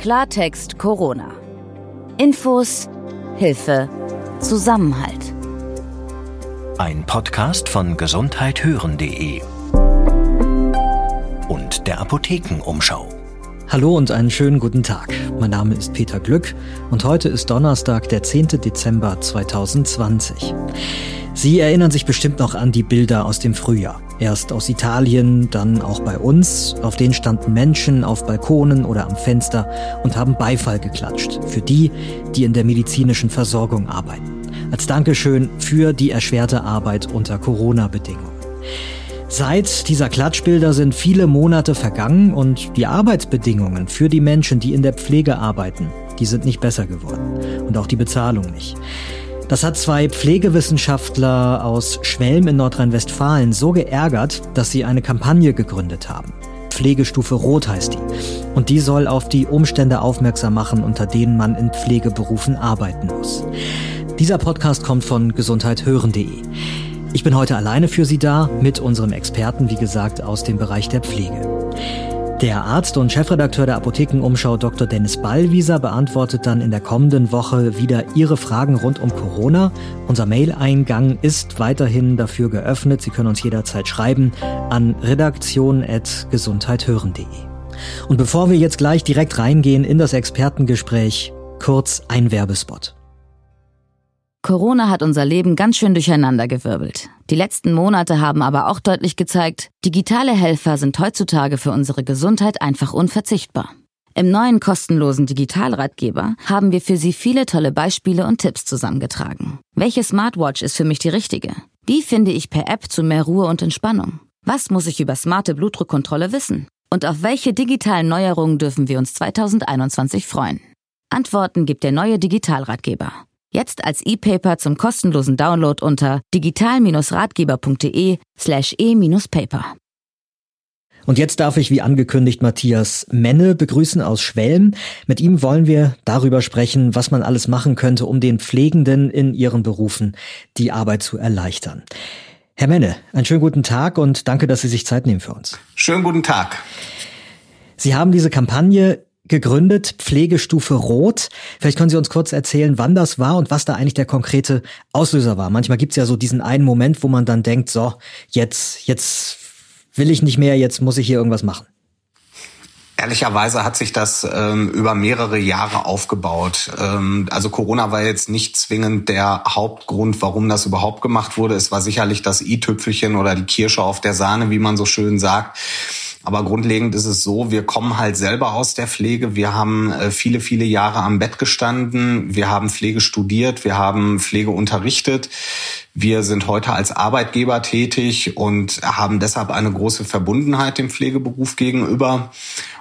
Klartext Corona. Infos, Hilfe, Zusammenhalt. Ein Podcast von gesundheithören.de und der Apothekenumschau. Hallo und einen schönen guten Tag. Mein Name ist Peter Glück und heute ist Donnerstag, der 10. Dezember 2020. Sie erinnern sich bestimmt noch an die Bilder aus dem Frühjahr. Erst aus Italien, dann auch bei uns. Auf denen standen Menschen auf Balkonen oder am Fenster und haben Beifall geklatscht. Für die, die in der medizinischen Versorgung arbeiten. Als Dankeschön für die erschwerte Arbeit unter Corona-Bedingungen. Seit dieser Klatschbilder sind viele Monate vergangen und die Arbeitsbedingungen für die Menschen, die in der Pflege arbeiten, die sind nicht besser geworden. Und auch die Bezahlung nicht. Das hat zwei Pflegewissenschaftler aus Schwelm in Nordrhein-Westfalen so geärgert, dass sie eine Kampagne gegründet haben. Pflegestufe Rot heißt die. Und die soll auf die Umstände aufmerksam machen, unter denen man in Pflegeberufen arbeiten muss. Dieser Podcast kommt von gesundheithören.de. Ich bin heute alleine für Sie da mit unserem Experten, wie gesagt, aus dem Bereich der Pflege. Der Arzt und Chefredakteur der Apothekenumschau Dr. Dennis Ballwieser beantwortet dann in der kommenden Woche wieder Ihre Fragen rund um Corona. Unser Mail-Eingang ist weiterhin dafür geöffnet. Sie können uns jederzeit schreiben an redaktion.gesundheithören.de. Und bevor wir jetzt gleich direkt reingehen in das Expertengespräch, kurz ein Werbespot. Corona hat unser Leben ganz schön durcheinandergewirbelt. Die letzten Monate haben aber auch deutlich gezeigt, digitale Helfer sind heutzutage für unsere Gesundheit einfach unverzichtbar. Im neuen kostenlosen Digitalratgeber haben wir für Sie viele tolle Beispiele und Tipps zusammengetragen. Welche Smartwatch ist für mich die richtige? Wie finde ich per App zu mehr Ruhe und Entspannung? Was muss ich über smarte Blutdruckkontrolle wissen? Und auf welche digitalen Neuerungen dürfen wir uns 2021 freuen? Antworten gibt der neue Digitalratgeber. Jetzt als E-Paper zum kostenlosen Download unter digital-ratgeber.de slash e-paper. Und jetzt darf ich wie angekündigt Matthias Menne begrüßen aus Schwelm. Mit ihm wollen wir darüber sprechen, was man alles machen könnte, um den Pflegenden in ihren Berufen die Arbeit zu erleichtern. Herr Menne, einen schönen guten Tag und danke, dass Sie sich Zeit nehmen für uns. Schönen guten Tag. Sie haben diese Kampagne gegründet, Pflegestufe Rot. Vielleicht können Sie uns kurz erzählen, wann das war und was da eigentlich der konkrete Auslöser war. Manchmal gibt es ja so diesen einen Moment, wo man dann denkt, so, jetzt, jetzt will ich nicht mehr, jetzt muss ich hier irgendwas machen. Ehrlicherweise hat sich das ähm, über mehrere Jahre aufgebaut. Ähm, also Corona war jetzt nicht zwingend der Hauptgrund, warum das überhaupt gemacht wurde. Es war sicherlich das i-Tüpfelchen oder die Kirsche auf der Sahne, wie man so schön sagt. Aber grundlegend ist es so, wir kommen halt selber aus der Pflege. Wir haben äh, viele, viele Jahre am Bett gestanden. Wir haben Pflege studiert. Wir haben Pflege unterrichtet. Wir sind heute als Arbeitgeber tätig und haben deshalb eine große Verbundenheit dem Pflegeberuf gegenüber.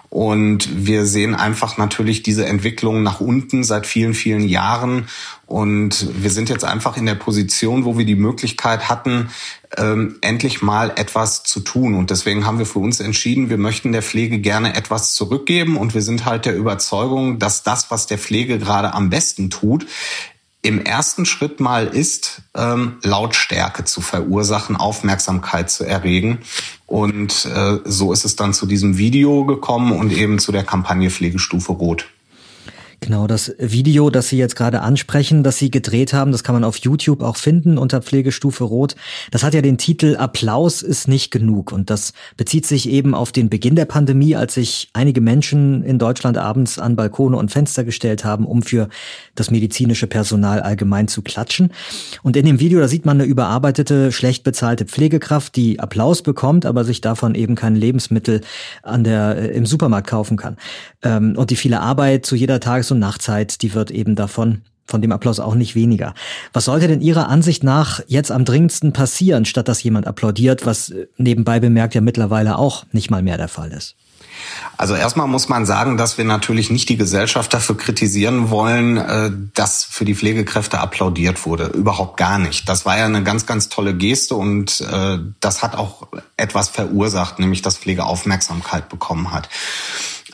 Und wir sehen einfach natürlich diese Entwicklung nach unten seit vielen, vielen Jahren. Und wir sind jetzt einfach in der Position, wo wir die Möglichkeit hatten, ähm, endlich mal etwas zu tun. Und deswegen haben wir für uns entschieden, wir möchten der Pflege gerne etwas zurückgeben. Und wir sind halt der Überzeugung, dass das, was der Pflege gerade am besten tut, im ersten Schritt mal ist, ähm, Lautstärke zu verursachen, Aufmerksamkeit zu erregen. Und äh, so ist es dann zu diesem Video gekommen und eben zu der Kampagne Pflegestufe Rot. Genau, das Video, das Sie jetzt gerade ansprechen, das Sie gedreht haben, das kann man auf YouTube auch finden unter Pflegestufe Rot. Das hat ja den Titel Applaus ist nicht genug und das bezieht sich eben auf den Beginn der Pandemie, als sich einige Menschen in Deutschland abends an Balkone und Fenster gestellt haben, um für das medizinische Personal allgemein zu klatschen. Und in dem Video, da sieht man eine überarbeitete, schlecht bezahlte Pflegekraft, die Applaus bekommt, aber sich davon eben kein Lebensmittel an der, äh, im Supermarkt kaufen kann. Ähm, und die viele Arbeit zu jeder Tages und Nachtzeit, die wird eben davon von dem Applaus auch nicht weniger. Was sollte denn Ihrer Ansicht nach jetzt am dringendsten passieren, statt dass jemand applaudiert, was äh, nebenbei bemerkt ja mittlerweile auch nicht mal mehr der Fall ist? Also erstmal muss man sagen, dass wir natürlich nicht die Gesellschaft dafür kritisieren wollen, äh, dass für die Pflegekräfte applaudiert wurde. Überhaupt gar nicht. Das war ja eine ganz, ganz tolle Geste und äh, das hat auch etwas verursacht, nämlich dass Pflege Aufmerksamkeit bekommen hat.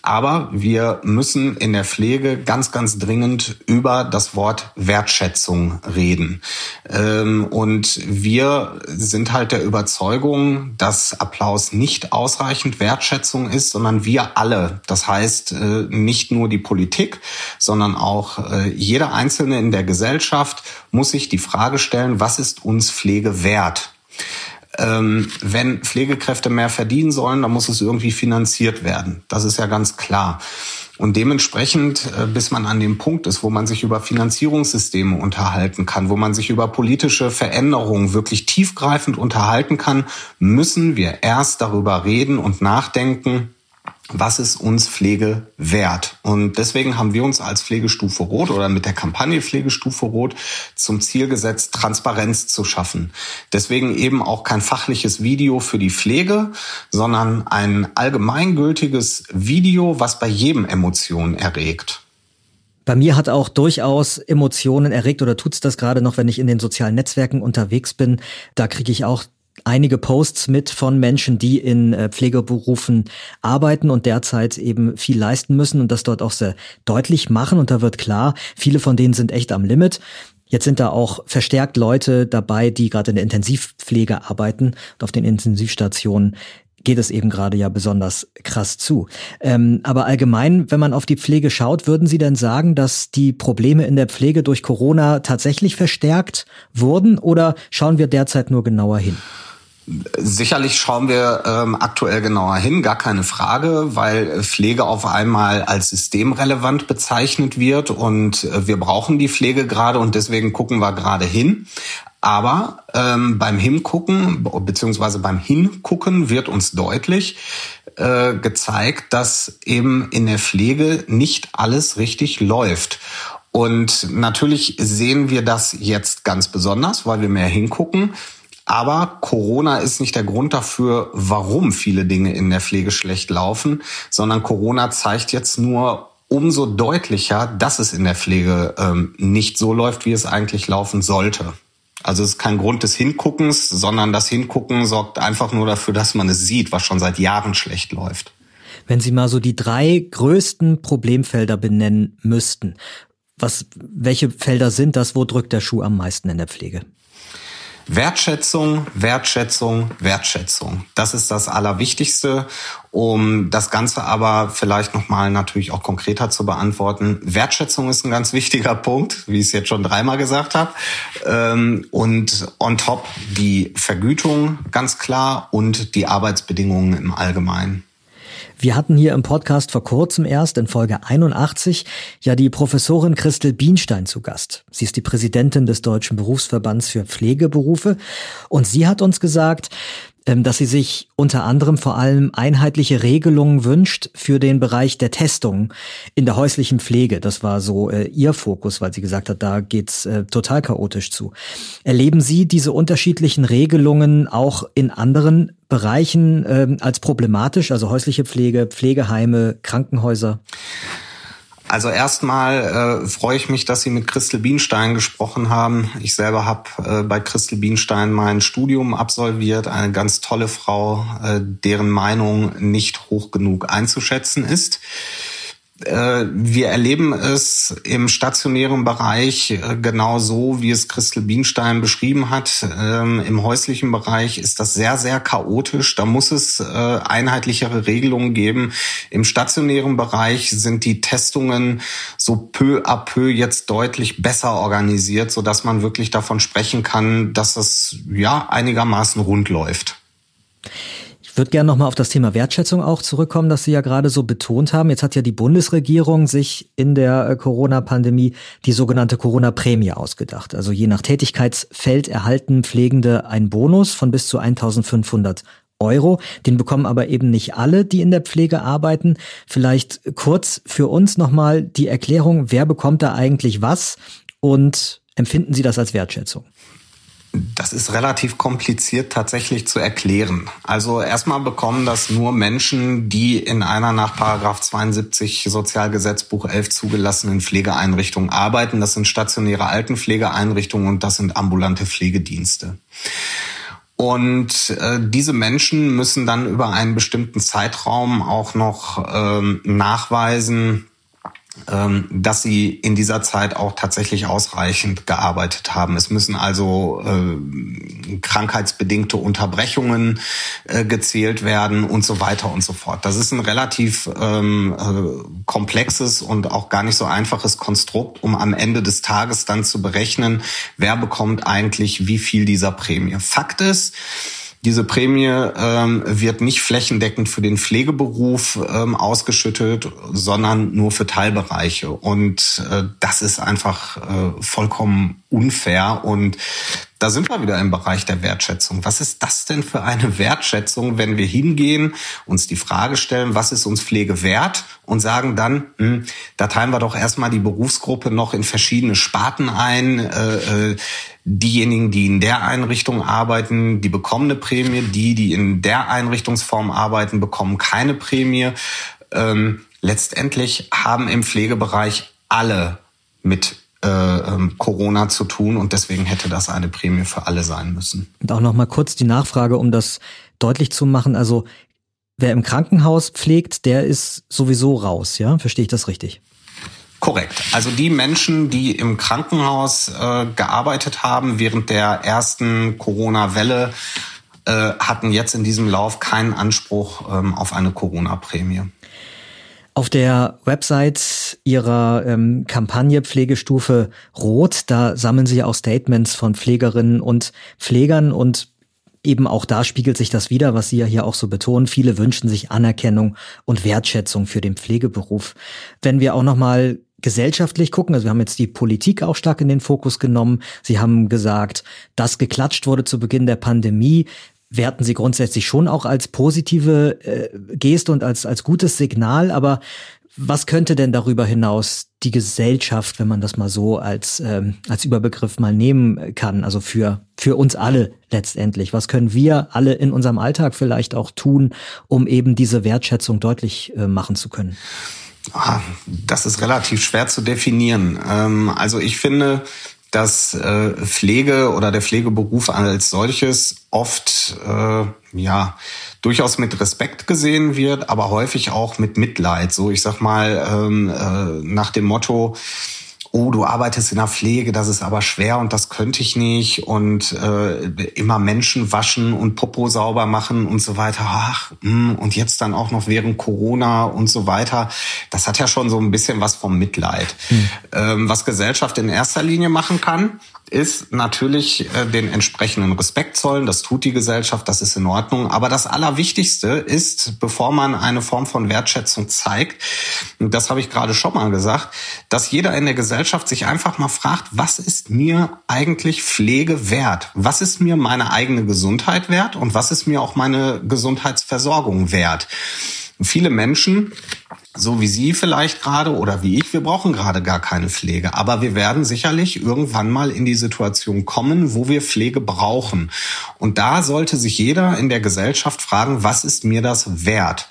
Aber wir müssen in der Pflege ganz, ganz dringend über das Wort Wertschätzung reden. Ähm, und wir sind halt der Überzeugung, dass Applaus nicht ausreichend Wertschätzung ist, sondern wir alle. Das heißt, äh, nicht nur die Politik, sondern auch äh, jeder Einzelne in der Gesellschaft muss sich die Frage stellen, was ist uns Pflege wert? Ähm, wenn Pflegekräfte mehr verdienen sollen, dann muss es irgendwie finanziert werden. Das ist ja ganz klar. Und dementsprechend, äh, bis man an dem Punkt ist, wo man sich über Finanzierungssysteme unterhalten kann, wo man sich über politische Veränderungen wirklich tiefgreifend unterhalten kann, müssen wir erst darüber reden und nachdenken, was ist uns Pflege wert? Und deswegen haben wir uns als Pflegestufe Rot oder mit der Kampagne Pflegestufe Rot zum Ziel gesetzt, Transparenz zu schaffen. Deswegen eben auch kein fachliches Video für die Pflege, sondern ein allgemeingültiges Video, was bei jedem Emotionen erregt. Bei mir hat auch durchaus Emotionen erregt oder tut's das gerade noch, wenn ich in den sozialen Netzwerken unterwegs bin. Da kriege ich auch einige Posts mit von Menschen, die in äh, Pflegeberufen arbeiten und derzeit eben viel leisten müssen und das dort auch sehr deutlich machen. Und da wird klar, viele von denen sind echt am Limit. Jetzt sind da auch verstärkt Leute dabei, die gerade in der Intensivpflege arbeiten und auf den Intensivstationen geht es eben gerade ja besonders krass zu. Ähm, aber allgemein, wenn man auf die Pflege schaut, würden Sie denn sagen, dass die Probleme in der Pflege durch Corona tatsächlich verstärkt wurden oder schauen wir derzeit nur genauer hin? Sicherlich schauen wir ähm, aktuell genauer hin, gar keine Frage, weil Pflege auf einmal als systemrelevant bezeichnet wird und äh, wir brauchen die Pflege gerade und deswegen gucken wir gerade hin. Aber ähm, beim Hingucken beziehungsweise beim Hingucken wird uns deutlich äh, gezeigt, dass eben in der Pflege nicht alles richtig läuft. Und natürlich sehen wir das jetzt ganz besonders, weil wir mehr hingucken. Aber Corona ist nicht der Grund dafür, warum viele Dinge in der Pflege schlecht laufen, sondern Corona zeigt jetzt nur umso deutlicher, dass es in der Pflege ähm, nicht so läuft, wie es eigentlich laufen sollte. Also es ist kein Grund des Hinguckens, sondern das Hingucken sorgt einfach nur dafür, dass man es sieht, was schon seit Jahren schlecht läuft. Wenn Sie mal so die drei größten Problemfelder benennen müssten, was, welche Felder sind das? Wo drückt der Schuh am meisten in der Pflege? Wertschätzung, Wertschätzung, Wertschätzung. Das ist das Allerwichtigste, um das Ganze aber vielleicht nochmal natürlich auch konkreter zu beantworten. Wertschätzung ist ein ganz wichtiger Punkt, wie ich es jetzt schon dreimal gesagt habe. Ähm, und on top die Vergütung ganz klar und die Arbeitsbedingungen im Allgemeinen. Wir hatten hier im Podcast vor kurzem erst in Folge 81 ja die Professorin Christel Bienstein zu Gast. Sie ist die Präsidentin des Deutschen Berufsverbands für Pflegeberufe und sie hat uns gesagt, dass sie sich unter anderem vor allem einheitliche Regelungen wünscht für den Bereich der Testung in der häuslichen Pflege. Das war so äh, ihr Fokus, weil sie gesagt hat, da geht's äh, total chaotisch zu. Erleben Sie diese unterschiedlichen Regelungen auch in anderen Bereichen äh, als problematisch, also häusliche Pflege, Pflegeheime, Krankenhäuser? Also erstmal äh, freue ich mich, dass Sie mit Christel Bienstein gesprochen haben. Ich selber habe äh, bei Christel Bienstein mein Studium absolviert. Eine ganz tolle Frau, äh, deren Meinung nicht hoch genug einzuschätzen ist. Äh, wir erleben es im stationären Bereich äh, genau so, wie es Christel Bienstein beschrieben hat. Ähm, Im häuslichen Bereich ist das sehr, sehr chaotisch. Da muss es äh, einheitlichere Regelungen geben. Im stationären Bereich sind die Testungen so peu à peu jetzt deutlich besser organisiert, so dass man wirklich davon sprechen kann, dass es ja einigermaßen rund läuft. Ich würde gerne nochmal auf das Thema Wertschätzung auch zurückkommen, das Sie ja gerade so betont haben. Jetzt hat ja die Bundesregierung sich in der äh, Corona-Pandemie die sogenannte Corona-Prämie ausgedacht. Also je nach Tätigkeitsfeld erhalten Pflegende einen Bonus von bis zu 1500 Euro. Den bekommen aber eben nicht alle, die in der Pflege arbeiten. Vielleicht kurz für uns nochmal die Erklärung, wer bekommt da eigentlich was und empfinden Sie das als Wertschätzung? Das ist relativ kompliziert tatsächlich zu erklären. Also erstmal bekommen das nur Menschen, die in einer nach Paragraph 72 Sozialgesetzbuch 11 zugelassenen Pflegeeinrichtung arbeiten. Das sind stationäre Altenpflegeeinrichtungen und das sind ambulante Pflegedienste. Und äh, diese Menschen müssen dann über einen bestimmten Zeitraum auch noch ähm, nachweisen, dass sie in dieser Zeit auch tatsächlich ausreichend gearbeitet haben. Es müssen also äh, krankheitsbedingte Unterbrechungen äh, gezählt werden und so weiter und so fort. Das ist ein relativ ähm, äh, komplexes und auch gar nicht so einfaches Konstrukt, um am Ende des Tages dann zu berechnen, wer bekommt eigentlich wie viel dieser Prämie. Fakt ist, diese Prämie ähm, wird nicht flächendeckend für den Pflegeberuf ähm, ausgeschüttet, sondern nur für Teilbereiche. Und äh, das ist einfach äh, vollkommen unfair. Und da sind wir wieder im Bereich der Wertschätzung. Was ist das denn für eine Wertschätzung, wenn wir hingehen, uns die Frage stellen, was ist uns Pflege wert und sagen dann, hm, da teilen wir doch erstmal die Berufsgruppe noch in verschiedene Sparten ein. Äh, äh, diejenigen, die in der Einrichtung arbeiten, die bekommen eine Prämie. Die, die in der Einrichtungsform arbeiten, bekommen keine Prämie. Ähm, letztendlich haben im Pflegebereich alle mit äh, ähm, Corona zu tun und deswegen hätte das eine Prämie für alle sein müssen. Und auch noch mal kurz die Nachfrage, um das deutlich zu machen. Also wer im Krankenhaus pflegt, der ist sowieso raus, ja? Verstehe ich das richtig? Korrekt. Also die Menschen, die im Krankenhaus äh, gearbeitet haben während der ersten Corona-Welle, äh, hatten jetzt in diesem Lauf keinen Anspruch ähm, auf eine Corona-Prämie. Auf der Website Ihrer ähm, Kampagne Pflegestufe Rot, da sammeln Sie auch Statements von Pflegerinnen und Pflegern und eben auch da spiegelt sich das wieder, was Sie ja hier auch so betonen. Viele wünschen sich Anerkennung und Wertschätzung für den Pflegeberuf. Wenn wir auch nochmal gesellschaftlich gucken, also wir haben jetzt die Politik auch stark in den Fokus genommen. Sie haben gesagt, dass geklatscht wurde zu Beginn der Pandemie, werten Sie grundsätzlich schon auch als positive äh, Geste und als, als gutes Signal. Aber was könnte denn darüber hinaus die Gesellschaft, wenn man das mal so als, ähm, als Überbegriff mal nehmen kann, also für, für uns alle letztendlich? Was können wir alle in unserem Alltag vielleicht auch tun, um eben diese Wertschätzung deutlich äh, machen zu können? Ah, das ist relativ schwer zu definieren. Ähm, also ich finde, dass äh, Pflege oder der Pflegeberuf als solches oft äh, ja durchaus mit Respekt gesehen wird, aber häufig auch mit Mitleid. So, ich sag mal ähm, äh, nach dem Motto: oh, du arbeitest in der Pflege, das ist aber schwer und das könnte ich nicht und äh, immer Menschen waschen und Popo sauber machen und so weiter. Ach, mh, hm, und jetzt dann auch noch während Corona und so weiter. Das hat ja schon so ein bisschen was vom Mitleid. Hm. Ähm, was Gesellschaft in erster Linie machen kann, ist natürlich äh, den entsprechenden Respekt zollen. Das tut die Gesellschaft, das ist in Ordnung. Aber das Allerwichtigste ist, bevor man eine Form von Wertschätzung zeigt, das habe ich gerade schon mal gesagt, dass jeder in der Gesellschaft sich einfach mal fragt, was ist mir eigentlich Pflege wert? Was ist mir meine eigene Gesundheit wert? Und was ist mir auch meine Gesundheitsversorgung wert? Viele Menschen so wie Sie vielleicht gerade oder wie ich, wir brauchen gerade gar keine Pflege. Aber wir werden sicherlich irgendwann mal in die Situation kommen, wo wir Pflege brauchen. Und da sollte sich jeder in der Gesellschaft fragen, was ist mir das wert?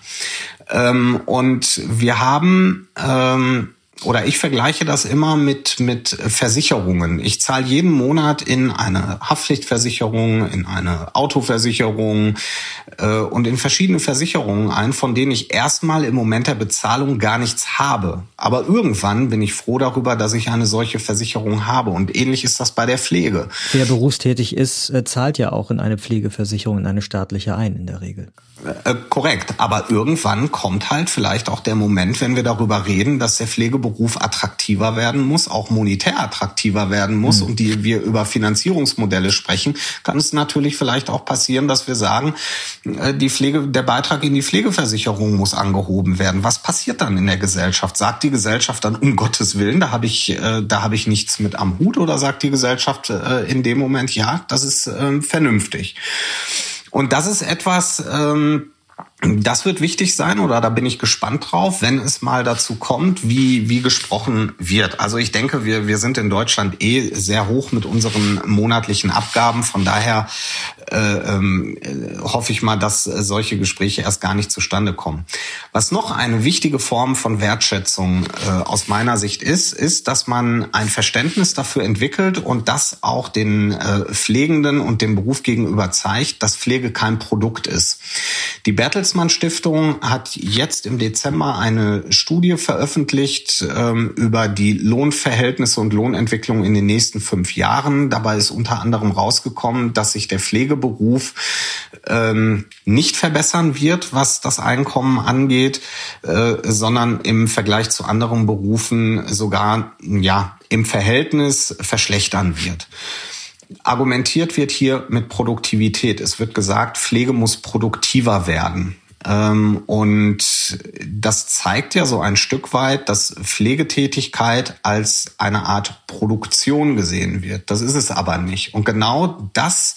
Ähm, und wir haben ähm, oder ich vergleiche das immer mit, mit Versicherungen. Ich zahle jeden Monat in eine Haftpflichtversicherung, in eine Autoversicherung äh, und in verschiedene Versicherungen ein, von denen ich erstmal im Moment der Bezahlung gar nichts habe. Aber irgendwann bin ich froh darüber, dass ich eine solche Versicherung habe. Und ähnlich ist das bei der Pflege. Wer berufstätig ist, äh, zahlt ja auch in eine Pflegeversicherung, in eine staatliche ein in der Regel. Äh, korrekt. Aber irgendwann kommt halt vielleicht auch der Moment, wenn wir darüber reden, dass der Pflegeberuf attraktiver werden muss, auch monetär attraktiver werden muss mhm. und die wir über Finanzierungsmodelle sprechen, kann es natürlich vielleicht auch passieren, dass wir sagen, äh, die Pflege, der Beitrag in die Pflegeversicherung muss angehoben werden. Was passiert dann in der Gesellschaft? Sagt die Gesellschaft dann um Gottes Willen, da habe ich, äh, da habe ich nichts mit am Hut oder sagt die Gesellschaft äh, in dem Moment, ja, das ist ähm, vernünftig. Und das ist etwas, ähm, Das wird wichtig sein oder da bin ich gespannt drauf, wenn es mal dazu kommt, wie, wie gesprochen wird. Also ich denke, wir, wir sind in Deutschland eh sehr hoch mit unseren monatlichen Abgaben. Von daher äh, äh, hoffe ich mal, dass solche Gespräche erst gar nicht zustande kommen. Was noch eine wichtige Form von Wertschätzung äh, aus meiner Sicht ist, ist, dass man ein Verständnis dafür entwickelt und das auch den äh, Pflegenden und dem Beruf gegenüber zeigt, dass Pflege kein Produkt ist. Die Bertels Bertelsmann Stiftung hat jetzt im Dezember eine Studie veröffentlicht ähm, über die Lohnverhältnisse und Lohnentwicklung in den nächsten fünf Jahren. Dabei ist unter anderem rausgekommen, dass sich der Pflegeberuf ähm, nicht verbessern wird, was das Einkommen angeht, äh, sondern im Vergleich zu anderen Berufen sogar ja im Verhältnis verschlechtern wird. Argumentiert wird hier mit Produktivität. Es wird gesagt, Pflege muss produktiver werden. Ähm, und das zeigt ja so ein Stück weit, dass Pflegetätigkeit als eine Art Produktion gesehen wird. Das ist es aber nicht. Und genau das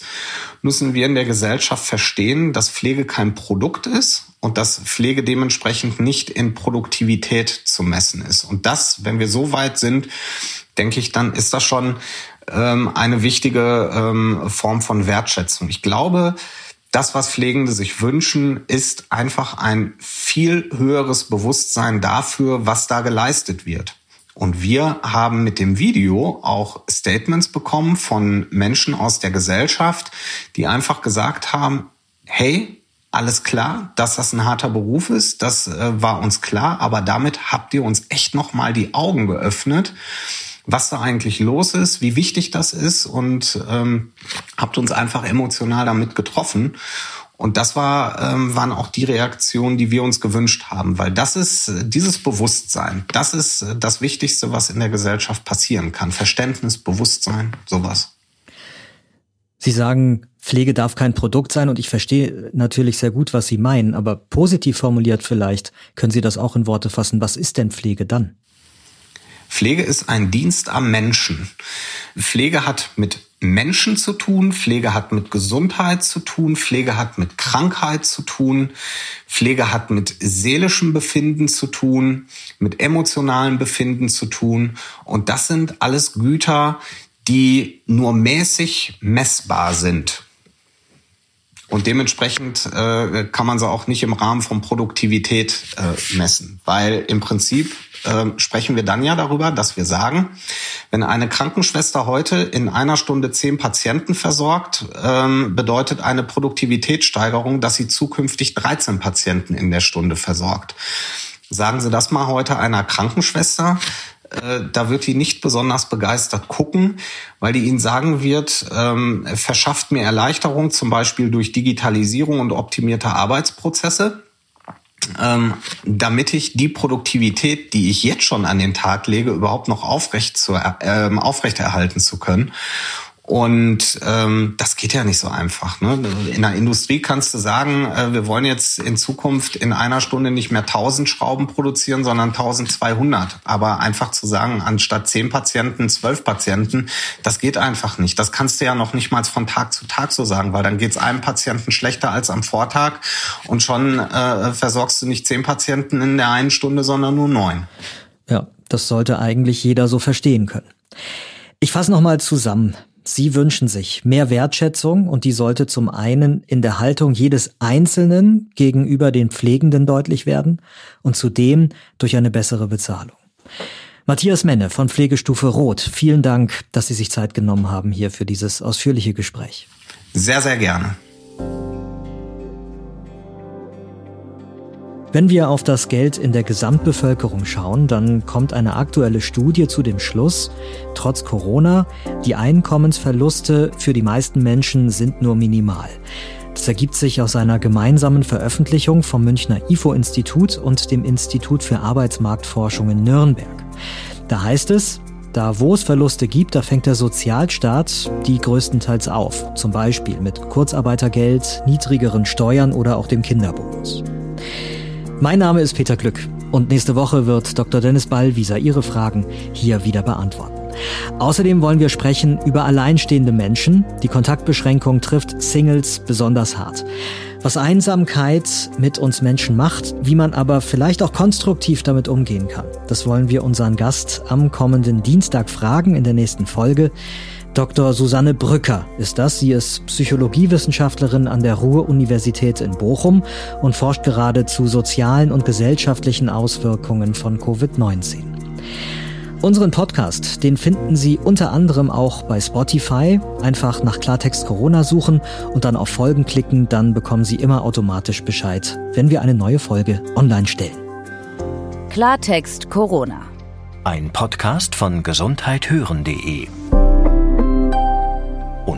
müssen wir in der Gesellschaft verstehen, dass Pflege kein Produkt ist und dass Pflege dementsprechend nicht in Produktivität zu messen ist. Und das, wenn wir so weit sind, denke ich, dann ist das schon ähm, eine wichtige ähm, Form von Wertschätzung. Ich glaube, das, was Pflegende sich wünschen, ist einfach ein viel höheres Bewusstsein dafür, was da geleistet wird. Und wir haben mit dem Video auch Statements bekommen von Menschen aus der Gesellschaft, die einfach gesagt haben, hey, alles klar, dass das ein harter Beruf ist, das äh, war uns klar, aber damit habt ihr uns echt nochmal die Augen geöffnet was da eigentlich los ist, wie wichtig das ist und ähm, habt uns einfach emotional damit getroffen. Und das war, ähm, waren auch die Reaktionen, die wir uns gewünscht haben, weil das ist dieses Bewusstsein, das ist das Wichtigste, was in der Gesellschaft passieren kann. Verständnis, Bewusstsein, sowas. Sie sagen, Pflege darf kein Produkt sein und ich verstehe natürlich sehr gut, was Sie meinen, aber positiv formuliert vielleicht, können Sie das auch in Worte fassen. Was ist denn Pflege dann? Pflege ist ein Dienst am Menschen. Pflege hat mit Menschen zu tun, Pflege hat mit Gesundheit zu tun, Pflege hat mit Krankheit zu tun, Pflege hat mit seelischem Befinden zu tun, mit emotionalem Befinden zu tun. Und das sind alles Güter, die nur mäßig messbar sind. Und dementsprechend äh, kann man sie auch nicht im Rahmen von Produktivität äh, messen, weil im Prinzip äh, sprechen wir dann ja darüber, dass wir sagen, wenn eine Krankenschwester heute in einer Stunde zehn Patienten versorgt, ähm, bedeutet eine Produktivitätssteigerung, dass sie zukünftig 13 Patienten in der Stunde versorgt. Sagen Sie das mal heute einer Krankenschwester, äh, da wird die nicht besonders begeistert gucken, weil die ihnen sagen wird, ähm, verschafft mir Erleichterung, zum Beispiel durch Digitalisierung und optimierte Arbeitsprozesse. Ähm, damit ich die Produktivität, die ich jetzt schon an den Tag lege, überhaupt noch aufrecht zu, äh, aufrechterhalten zu können. Und ähm, das geht ja nicht so einfach. Ne? In der Industrie kannst du sagen, äh, wir wollen jetzt in Zukunft in einer Stunde nicht mehr 1000 Schrauben produzieren, sondern 1200. Aber einfach zu sagen, anstatt 10 Patienten, 12 Patienten, das geht einfach nicht. Das kannst du ja noch nicht mal von Tag zu Tag so sagen, weil dann geht es einem Patienten schlechter als am Vortag und schon äh, versorgst du nicht 10 Patienten in der einen Stunde, sondern nur neun. Ja, das sollte eigentlich jeder so verstehen können. Ich fasse nochmal zusammen. Sie wünschen sich mehr Wertschätzung und die sollte zum einen in der Haltung jedes Einzelnen gegenüber den Pflegenden deutlich werden und zudem durch eine bessere Bezahlung. Matthias Menne von Pflegestufe Rot, vielen Dank, dass Sie sich Zeit genommen haben hier für dieses ausführliche Gespräch. Sehr, sehr gerne. Wenn wir auf das Geld in der Gesamtbevölkerung schauen, dann kommt eine aktuelle Studie zu dem Schluss, trotz Corona, die Einkommensverluste für die meisten Menschen sind nur minimal. Das ergibt sich aus einer gemeinsamen Veröffentlichung vom Münchner IFO-Institut und dem Institut für Arbeitsmarktforschung in Nürnberg. Da heißt es, da wo es Verluste gibt, da fängt der Sozialstaat die größtenteils auf, zum Beispiel mit Kurzarbeitergeld, niedrigeren Steuern oder auch dem Kinderbonus. Mein Name ist Peter Glück und nächste Woche wird Dr. Dennis Ballwieser Ihre Fragen hier wieder beantworten. Außerdem wollen wir sprechen über alleinstehende Menschen. Die Kontaktbeschränkung trifft Singles besonders hart. was Einsamkeit mit uns Menschen macht, wie man aber vielleicht auch konstruktiv damit umgehen kann. Das wollen wir unseren Gast am kommenden Dienstag fragen in der nächsten Folge. Dr. Susanne Brücker ist das. Sie ist Psychologiewissenschaftlerin an der Ruhr-Universität in Bochum und forscht gerade zu sozialen und gesellschaftlichen Auswirkungen von Covid-19. Unseren Podcast, den finden Sie unter anderem auch bei Spotify. Einfach nach Klartext Corona suchen und dann auf Folgen klicken, dann bekommen Sie immer automatisch Bescheid, wenn wir eine neue Folge online stellen. Klartext Corona. Ein Podcast von gesundheithören.de